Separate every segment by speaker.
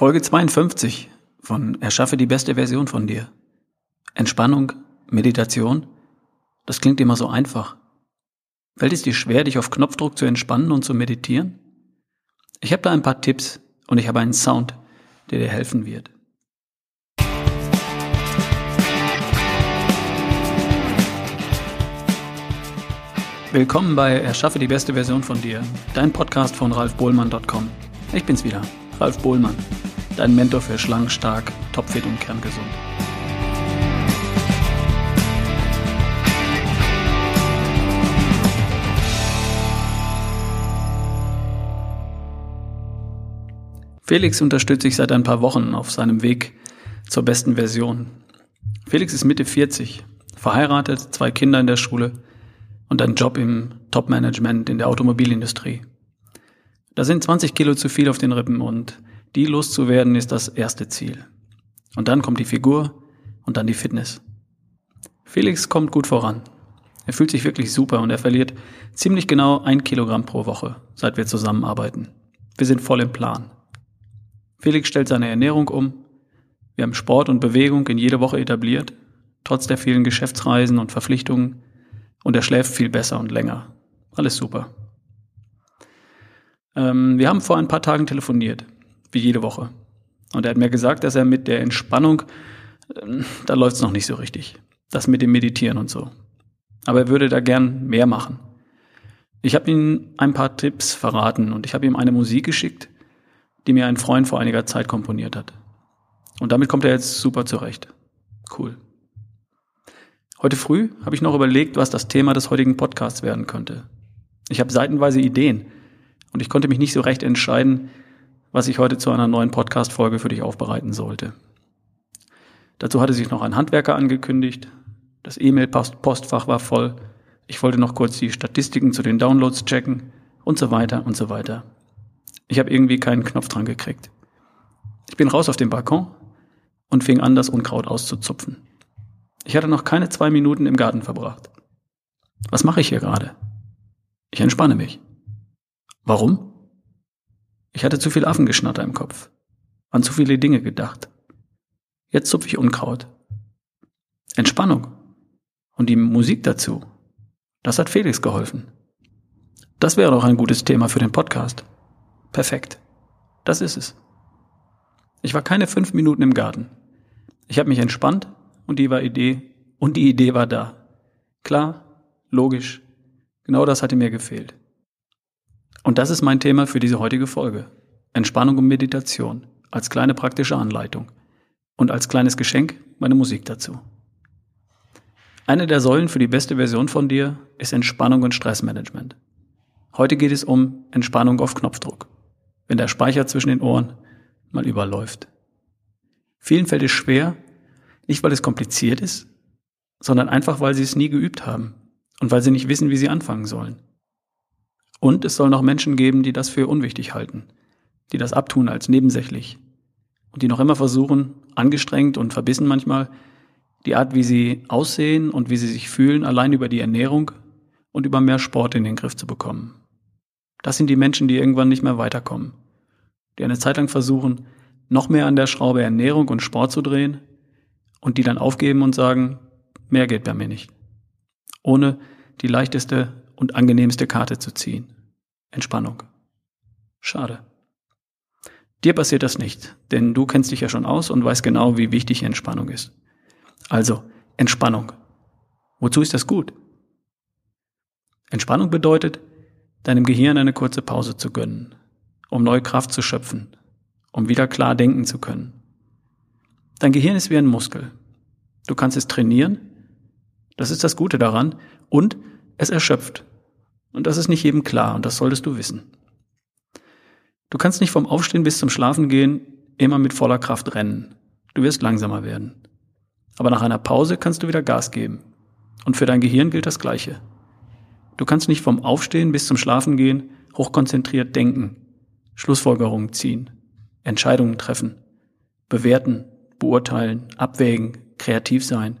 Speaker 1: Folge 52 von Erschaffe die beste Version von dir. Entspannung, Meditation, das klingt immer so einfach. Fällt es dir schwer, dich auf Knopfdruck zu entspannen und zu meditieren? Ich habe da ein paar Tipps und ich habe einen Sound, der dir helfen wird. Willkommen bei Erschaffe die beste Version von dir, dein Podcast von ralfbohlmann.com. Ich bin's wieder, Ralf Bohlmann, dein Mentor für schlank, stark, topfit und kerngesund. Felix unterstütze ich seit ein paar Wochen auf seinem Weg zur besten Version. Felix ist Mitte 40, verheiratet, zwei Kinder in der Schule und einen Job im Top-Management in der Automobilindustrie. Da sind 20 Kilo zu viel auf den Rippen und die loszuwerden ist das erste Ziel. Und dann kommt die Figur und dann die Fitness. Felix kommt gut voran. Er fühlt sich wirklich super und er verliert ziemlich genau ein Kilogramm pro Woche, seit wir zusammenarbeiten. Wir sind voll im Plan. Felix stellt seine Ernährung um. Wir haben Sport und Bewegung in jede Woche etabliert, trotz der vielen Geschäftsreisen und Verpflichtungen. Und er schläft viel besser und länger. Alles super. Ähm, wir haben vor ein paar Tagen telefoniert, wie jede Woche. Und er hat mir gesagt, dass er mit der Entspannung, äh, da läuft es noch nicht so richtig. Das mit dem Meditieren und so. Aber er würde da gern mehr machen. Ich habe ihm ein paar Tipps verraten und ich habe ihm eine Musik geschickt, die mir ein Freund vor einiger Zeit komponiert hat. Und damit kommt er jetzt super zurecht. Cool. Heute früh habe ich noch überlegt, was das Thema des heutigen Podcasts werden könnte. Ich habe seitenweise Ideen und ich konnte mich nicht so recht entscheiden, was ich heute zu einer neuen Podcast-Folge für dich aufbereiten sollte. Dazu hatte sich noch ein Handwerker angekündigt. Das E-Mail-Postfach war voll. Ich wollte noch kurz die Statistiken zu den Downloads checken und so weiter und so weiter. Ich habe irgendwie keinen Knopf dran gekriegt. Ich bin raus auf den Balkon und fing an, das Unkraut auszuzupfen. Ich hatte noch keine zwei Minuten im Garten verbracht. Was mache ich hier gerade? Ich entspanne mich. Warum? Ich hatte zu viel Affengeschnatter im Kopf, an zu viele Dinge gedacht. Jetzt zupfe ich Unkraut. Entspannung. Und die Musik dazu. Das hat Felix geholfen. Das wäre doch ein gutes Thema für den Podcast. Perfekt. Das ist es. Ich war keine fünf Minuten im Garten. Ich habe mich entspannt und die war Idee und die Idee war da. Klar, logisch. Genau das hatte mir gefehlt. Und das ist mein Thema für diese heutige Folge. Entspannung und Meditation als kleine praktische Anleitung und als kleines Geschenk meine Musik dazu. Eine der Säulen für die beste Version von dir ist Entspannung und Stressmanagement. Heute geht es um Entspannung auf Knopfdruck wenn der Speicher zwischen den Ohren mal überläuft. Vielen fällt es schwer, nicht weil es kompliziert ist, sondern einfach, weil sie es nie geübt haben und weil sie nicht wissen, wie sie anfangen sollen. Und es soll noch Menschen geben, die das für unwichtig halten, die das abtun als nebensächlich und die noch immer versuchen, angestrengt und verbissen manchmal, die Art, wie sie aussehen und wie sie sich fühlen, allein über die Ernährung und über mehr Sport in den Griff zu bekommen. Das sind die Menschen, die irgendwann nicht mehr weiterkommen, die eine Zeit lang versuchen, noch mehr an der Schraube Ernährung und Sport zu drehen und die dann aufgeben und sagen, mehr geht bei mir nicht. Ohne die leichteste und angenehmste Karte zu ziehen. Entspannung. Schade. Dir passiert das nicht, denn du kennst dich ja schon aus und weißt genau, wie wichtig Entspannung ist. Also, Entspannung. Wozu ist das gut? Entspannung bedeutet, deinem Gehirn eine kurze Pause zu gönnen, um neue Kraft zu schöpfen, um wieder klar denken zu können. Dein Gehirn ist wie ein Muskel. Du kannst es trainieren, das ist das Gute daran, und es erschöpft. Und das ist nicht jedem klar, und das solltest du wissen. Du kannst nicht vom Aufstehen bis zum Schlafen gehen immer mit voller Kraft rennen. Du wirst langsamer werden. Aber nach einer Pause kannst du wieder Gas geben. Und für dein Gehirn gilt das Gleiche. Du kannst nicht vom Aufstehen bis zum Schlafen gehen hochkonzentriert denken, Schlussfolgerungen ziehen, Entscheidungen treffen, bewerten, beurteilen, abwägen, kreativ sein,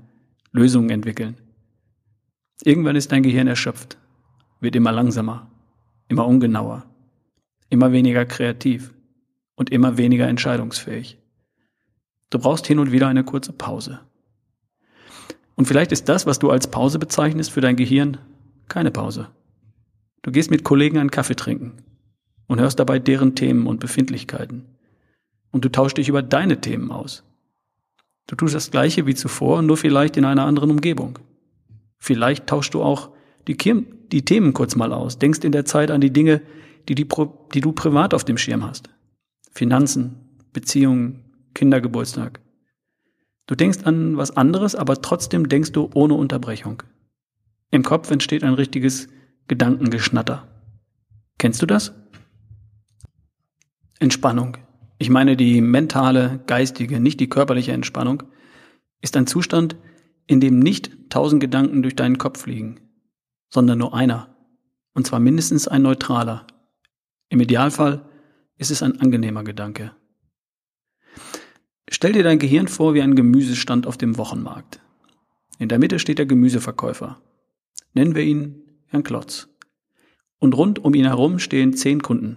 Speaker 1: Lösungen entwickeln. Irgendwann ist dein Gehirn erschöpft, wird immer langsamer, immer ungenauer, immer weniger kreativ und immer weniger entscheidungsfähig. Du brauchst hin und wieder eine kurze Pause. Und vielleicht ist das, was du als Pause bezeichnest für dein Gehirn, keine Pause. Du gehst mit Kollegen einen Kaffee trinken und hörst dabei deren Themen und Befindlichkeiten. Und du tauschst dich über deine Themen aus. Du tust das Gleiche wie zuvor, nur vielleicht in einer anderen Umgebung. Vielleicht tauschst du auch die, die Themen kurz mal aus, denkst in der Zeit an die Dinge, die, die, die du privat auf dem Schirm hast. Finanzen, Beziehungen, Kindergeburtstag. Du denkst an was anderes, aber trotzdem denkst du ohne Unterbrechung. Im Kopf entsteht ein richtiges Gedankengeschnatter. Kennst du das? Entspannung. Ich meine die mentale, geistige, nicht die körperliche Entspannung, ist ein Zustand, in dem nicht tausend Gedanken durch deinen Kopf fliegen, sondern nur einer. Und zwar mindestens ein neutraler. Im Idealfall ist es ein angenehmer Gedanke. Stell dir dein Gehirn vor wie ein Gemüsestand auf dem Wochenmarkt. In der Mitte steht der Gemüseverkäufer. Nennen wir ihn Herrn Klotz. Und rund um ihn herum stehen zehn Kunden,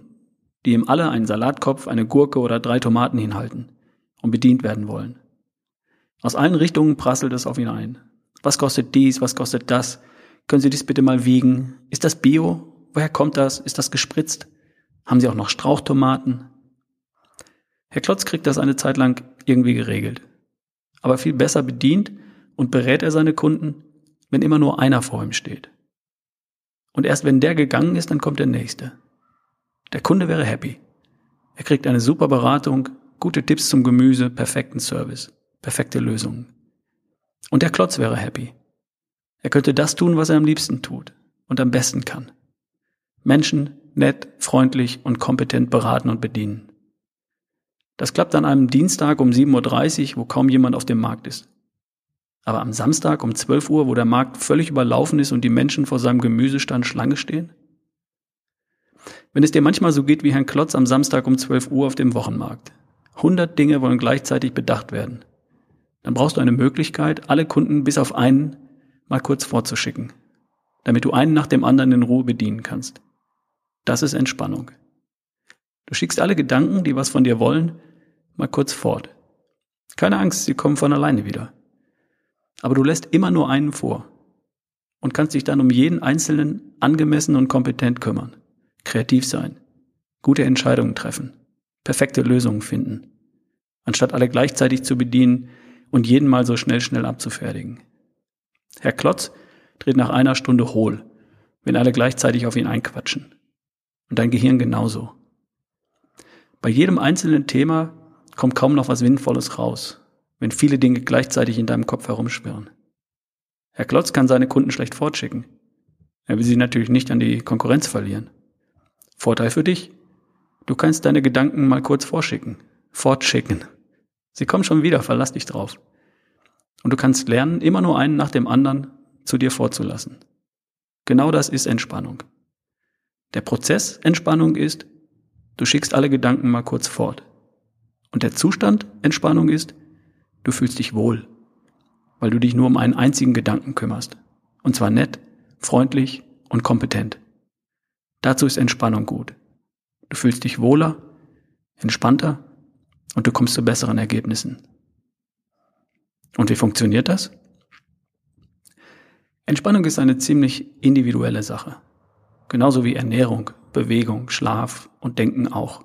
Speaker 1: die ihm alle einen Salatkopf, eine Gurke oder drei Tomaten hinhalten und bedient werden wollen. Aus allen Richtungen prasselt es auf ihn ein. Was kostet dies? Was kostet das? Können Sie dies bitte mal wiegen? Ist das Bio? Woher kommt das? Ist das gespritzt? Haben Sie auch noch Strauchtomaten? Herr Klotz kriegt das eine Zeit lang irgendwie geregelt. Aber viel besser bedient und berät er seine Kunden, wenn immer nur einer vor ihm steht. Und erst wenn der gegangen ist, dann kommt der nächste. Der Kunde wäre happy. Er kriegt eine super Beratung, gute Tipps zum Gemüse, perfekten Service, perfekte Lösungen. Und der Klotz wäre happy. Er könnte das tun, was er am liebsten tut und am besten kann. Menschen nett, freundlich und kompetent beraten und bedienen. Das klappt an einem Dienstag um 7.30 Uhr, wo kaum jemand auf dem Markt ist. Aber am Samstag um 12 Uhr, wo der Markt völlig überlaufen ist und die Menschen vor seinem Gemüsestand Schlange stehen? Wenn es dir manchmal so geht wie Herrn Klotz am Samstag um 12 Uhr auf dem Wochenmarkt. 100 Dinge wollen gleichzeitig bedacht werden. Dann brauchst du eine Möglichkeit, alle Kunden bis auf einen mal kurz vorzuschicken, damit du einen nach dem anderen in Ruhe bedienen kannst. Das ist Entspannung. Du schickst alle Gedanken, die was von dir wollen, mal kurz fort. Keine Angst, sie kommen von alleine wieder. Aber du lässt immer nur einen vor und kannst dich dann um jeden Einzelnen angemessen und kompetent kümmern, kreativ sein, gute Entscheidungen treffen, perfekte Lösungen finden, anstatt alle gleichzeitig zu bedienen und jeden mal so schnell, schnell abzufertigen. Herr Klotz dreht nach einer Stunde hohl, wenn alle gleichzeitig auf ihn einquatschen. Und dein Gehirn genauso. Bei jedem einzelnen Thema kommt kaum noch was Sinnvolles raus, wenn viele Dinge gleichzeitig in deinem Kopf herumschwirren. Herr Klotz kann seine Kunden schlecht fortschicken. Er will sie natürlich nicht an die Konkurrenz verlieren. Vorteil für dich. Du kannst deine Gedanken mal kurz vorschicken, fortschicken. Sie kommen schon wieder, verlass dich drauf. Und du kannst lernen, immer nur einen nach dem anderen zu dir vorzulassen. Genau das ist Entspannung. Der Prozess Entspannung ist, Du schickst alle Gedanken mal kurz fort. Und der Zustand Entspannung ist, du fühlst dich wohl, weil du dich nur um einen einzigen Gedanken kümmerst. Und zwar nett, freundlich und kompetent. Dazu ist Entspannung gut. Du fühlst dich wohler, entspannter und du kommst zu besseren Ergebnissen. Und wie funktioniert das? Entspannung ist eine ziemlich individuelle Sache. Genauso wie Ernährung, Bewegung, Schlaf und Denken auch.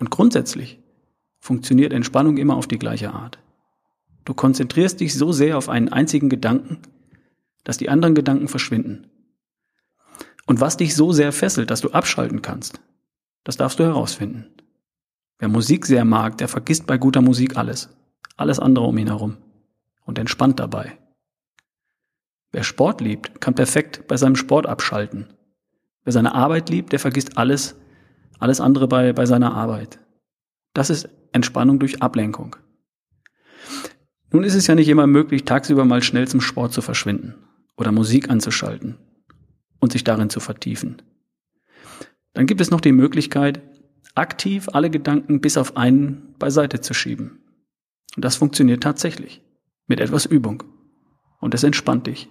Speaker 1: Und grundsätzlich funktioniert Entspannung immer auf die gleiche Art. Du konzentrierst dich so sehr auf einen einzigen Gedanken, dass die anderen Gedanken verschwinden. Und was dich so sehr fesselt, dass du abschalten kannst, das darfst du herausfinden. Wer Musik sehr mag, der vergisst bei guter Musik alles, alles andere um ihn herum und entspannt dabei. Wer Sport liebt, kann perfekt bei seinem Sport abschalten Wer seine Arbeit liebt, der vergisst alles, alles andere bei, bei seiner Arbeit. Das ist Entspannung durch Ablenkung. Nun ist es ja nicht immer möglich, tagsüber mal schnell zum Sport zu verschwinden oder Musik anzuschalten und sich darin zu vertiefen. Dann gibt es noch die Möglichkeit, aktiv alle Gedanken bis auf einen beiseite zu schieben. Und das funktioniert tatsächlich. Mit etwas Übung. Und es entspannt dich.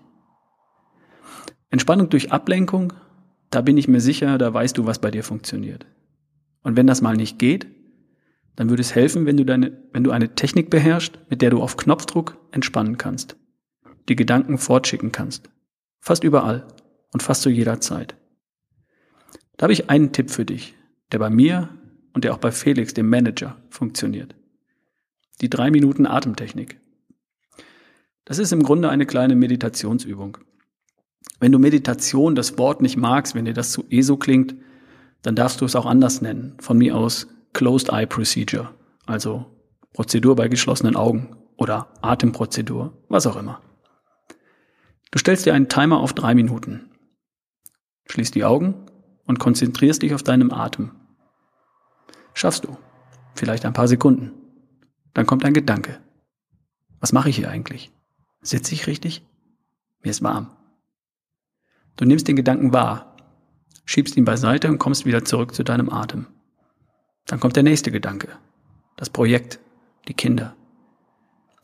Speaker 1: Entspannung durch Ablenkung da bin ich mir sicher, da weißt du, was bei dir funktioniert. Und wenn das mal nicht geht, dann würde es helfen, wenn du deine, wenn du eine Technik beherrschst, mit der du auf Knopfdruck entspannen kannst, die Gedanken fortschicken kannst. Fast überall und fast zu jeder Zeit. Da habe ich einen Tipp für dich, der bei mir und der auch bei Felix, dem Manager, funktioniert. Die drei Minuten Atemtechnik. Das ist im Grunde eine kleine Meditationsübung. Wenn du Meditation das Wort nicht magst, wenn dir das zu ESO klingt, dann darfst du es auch anders nennen. Von mir aus Closed Eye Procedure, also Prozedur bei geschlossenen Augen oder Atemprozedur, was auch immer. Du stellst dir einen Timer auf drei Minuten, schließt die Augen und konzentrierst dich auf deinem Atem. Schaffst du. Vielleicht ein paar Sekunden. Dann kommt ein Gedanke. Was mache ich hier eigentlich? Sitze ich richtig? Mir ist warm. Du nimmst den Gedanken wahr, schiebst ihn beiseite und kommst wieder zurück zu deinem Atem. Dann kommt der nächste Gedanke. Das Projekt, die Kinder.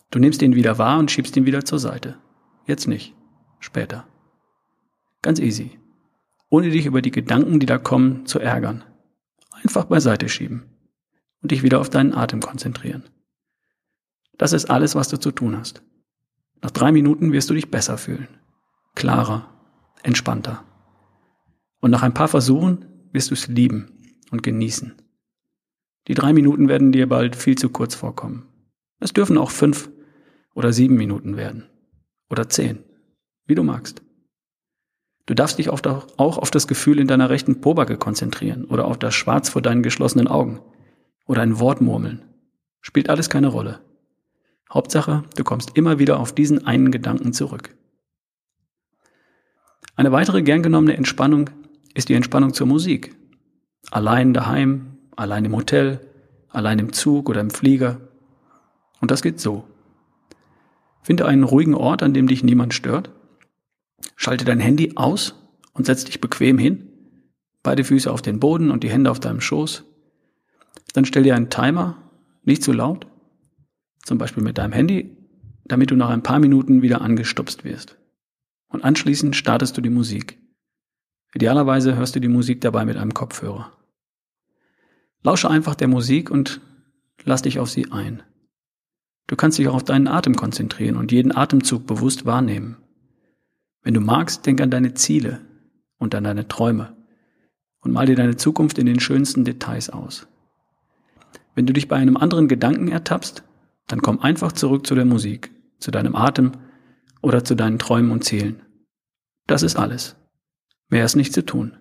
Speaker 1: Du nimmst ihn wieder wahr und schiebst ihn wieder zur Seite. Jetzt nicht. Später. Ganz easy ohne dich über die Gedanken, die da kommen, zu ärgern. Einfach beiseite schieben und dich wieder auf deinen Atem konzentrieren. Das ist alles, was du zu tun hast. Nach drei Minuten wirst du dich besser fühlen, klarer, entspannter. Und nach ein paar Versuchen wirst du es lieben und genießen. Die drei Minuten werden dir bald viel zu kurz vorkommen. Es dürfen auch fünf oder sieben Minuten werden. Oder zehn, wie du magst. Du darfst dich auch auf das Gefühl in deiner rechten Pobacke konzentrieren oder auf das Schwarz vor deinen geschlossenen Augen oder ein Wort murmeln. Spielt alles keine Rolle. Hauptsache, du kommst immer wieder auf diesen einen Gedanken zurück. Eine weitere gern genommene Entspannung ist die Entspannung zur Musik. Allein daheim, allein im Hotel, allein im Zug oder im Flieger. Und das geht so. Finde einen ruhigen Ort, an dem dich niemand stört Schalte dein Handy aus und setz dich bequem hin. Beide Füße auf den Boden und die Hände auf deinem Schoß. Dann stell dir einen Timer, nicht zu laut, zum Beispiel mit deinem Handy, damit du nach ein paar Minuten wieder angestupst wirst. Und anschließend startest du die Musik. Idealerweise hörst du die Musik dabei mit einem Kopfhörer. Lausche einfach der Musik und lass dich auf sie ein. Du kannst dich auch auf deinen Atem konzentrieren und jeden Atemzug bewusst wahrnehmen. Wenn du magst, denk an deine Ziele und an deine Träume und mal dir deine Zukunft in den schönsten Details aus. Wenn du dich bei einem anderen Gedanken ertappst, dann komm einfach zurück zu der Musik, zu deinem Atem oder zu deinen Träumen und Zielen. Das ist alles. Mehr ist nicht zu tun.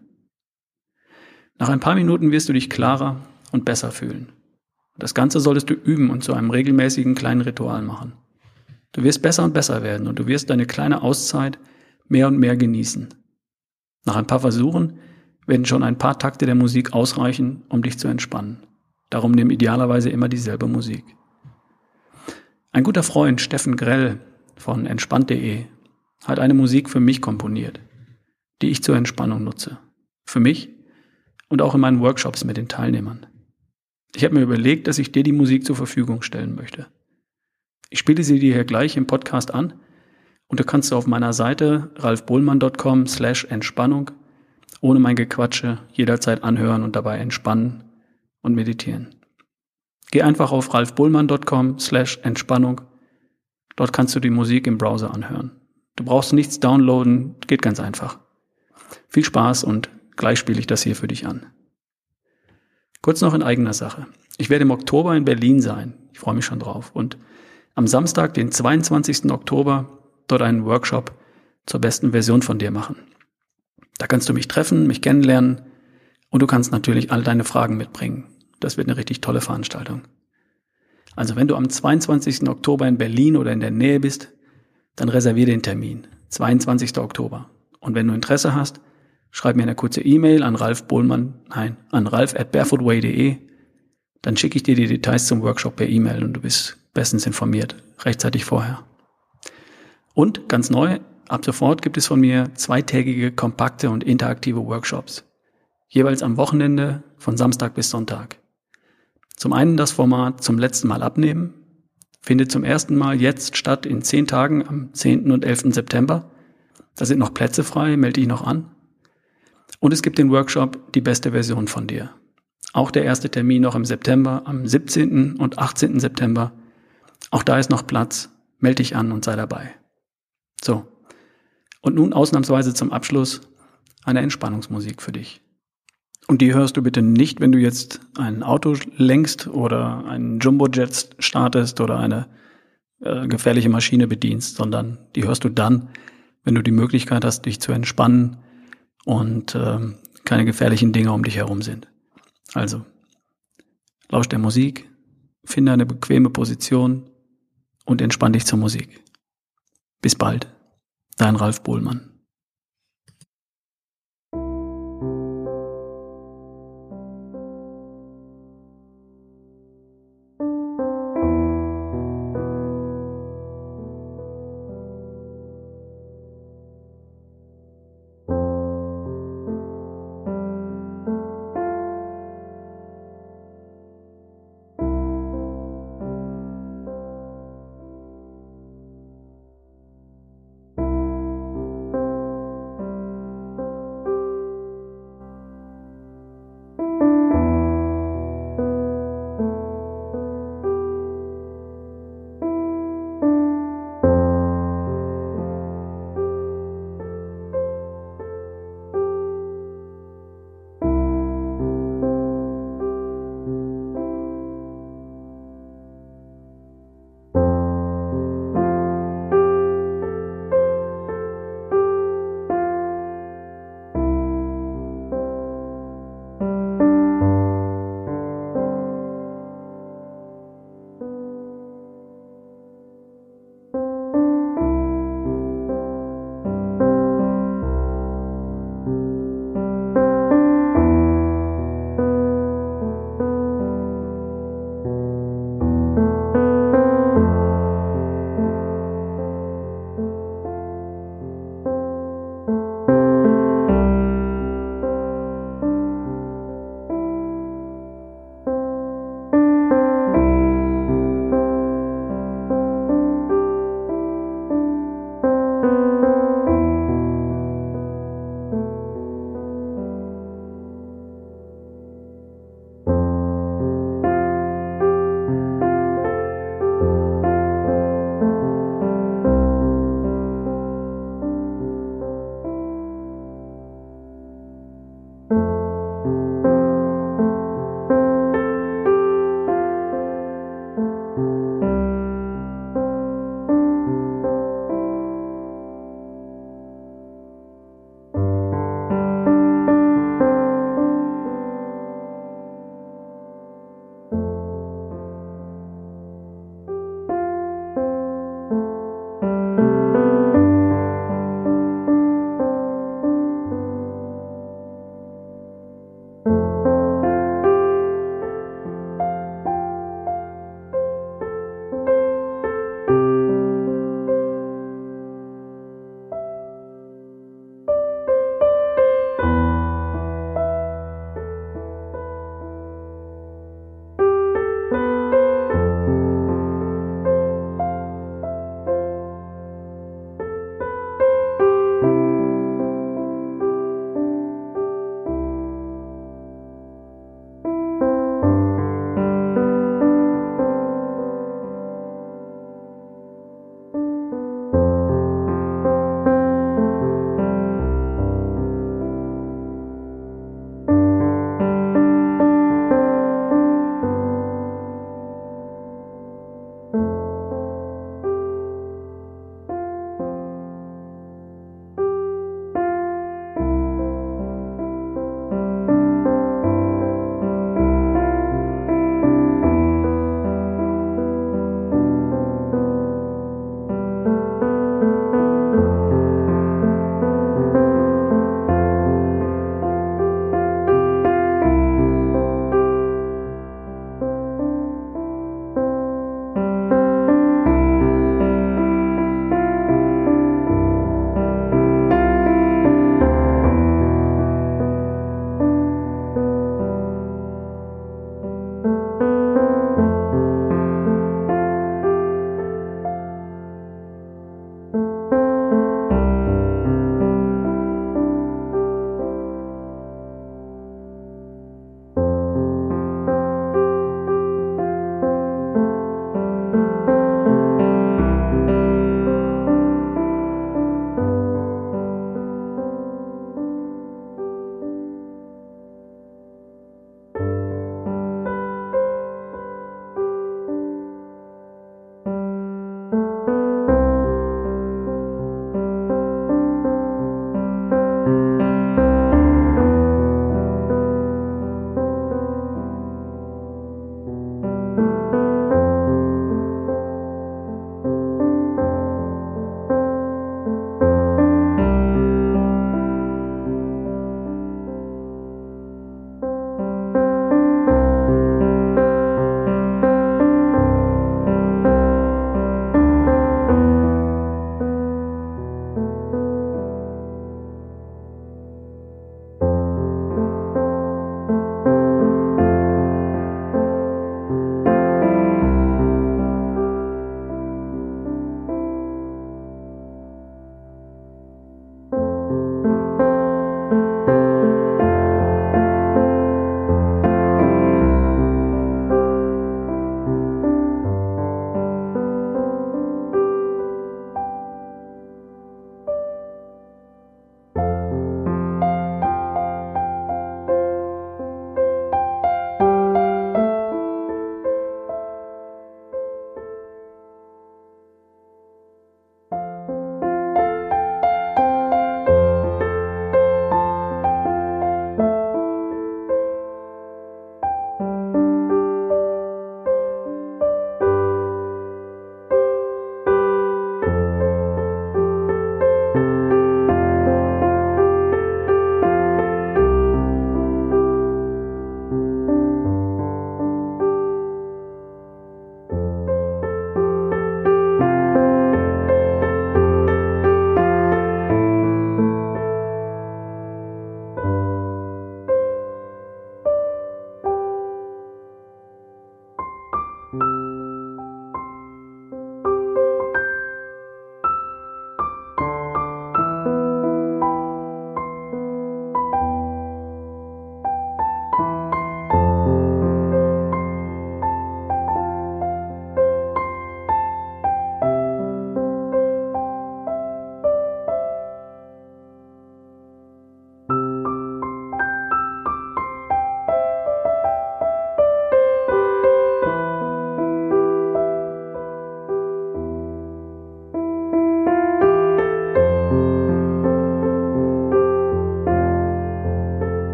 Speaker 1: Nach ein paar Minuten wirst du dich klarer und besser fühlen. Das Ganze solltest du üben und zu einem regelmäßigen kleinen Ritual machen. Du wirst besser und besser werden und du wirst deine kleine Auszeit mehr und mehr genießen. Nach ein paar Versuchen werden schon ein paar Takte der Musik ausreichen, um dich zu entspannen. Darum nimm idealerweise immer dieselbe Musik. Ein guter Freund, Steffen Grell von entspannt.de, hat eine Musik für mich komponiert, die ich zur Entspannung nutze. Für mich und auch in meinen Workshops mit den Teilnehmern. Ich habe mir überlegt, dass ich dir die Musik zur Verfügung stellen möchte. Ich spiele sie dir hier gleich im Podcast an und du kannst auf meiner Seite ralfbohlmann.com slash Entspannung ohne mein Gequatsche jederzeit anhören und dabei entspannen und meditieren. Geh einfach auf ralfbullmann.com slash Entspannung. Dort kannst du die Musik im Browser anhören. Du brauchst nichts downloaden, geht ganz einfach. Viel Spaß und gleich spiele ich das hier für dich an. Kurz noch in eigener Sache. Ich werde im Oktober in Berlin sein. Ich freue mich schon drauf. Und am Samstag, den 22. Oktober, dort einen Workshop zur besten Version von dir machen. Da kannst du mich treffen, mich kennenlernen und du kannst natürlich all deine Fragen mitbringen. Das wird eine richtig tolle Veranstaltung. Also wenn du am 22. Oktober in Berlin oder in der Nähe bist, dann reserviere den Termin. 22. Oktober. Und wenn du Interesse hast, schreib mir eine kurze E-Mail an Ralf Bohlmann, nein, an ralf at barefootway.de. Dann schicke ich dir die Details zum Workshop per E-Mail und du bist bestens informiert, rechtzeitig vorher. Und ganz neu, ab sofort gibt es von mir zweitägige, kompakte und interaktive Workshops. Jeweils am Wochenende von Samstag bis Sonntag. Zum einen das Format zum letzten Mal abnehmen, findet zum ersten Mal jetzt statt in zehn Tagen am 10. und 11. September. Da sind noch Plätze frei, melde dich noch an. Und es gibt den Workshop Die beste Version von dir. Auch der erste Termin noch im September, am 17. und 18. September. Auch da ist noch Platz. Meld dich an und sei dabei. So. Und nun ausnahmsweise zum Abschluss eine Entspannungsmusik für dich. Und die hörst du bitte nicht, wenn du jetzt ein Auto lenkst oder einen Jumbojet startest oder eine äh, gefährliche Maschine bedienst, sondern die hörst du dann, wenn du die Möglichkeit hast, dich zu entspannen und äh, keine gefährlichen Dinge um dich herum sind. Also, lausch der Musik, finde eine bequeme Position und entspann dich zur Musik. Bis bald, dein Ralf Bohlmann.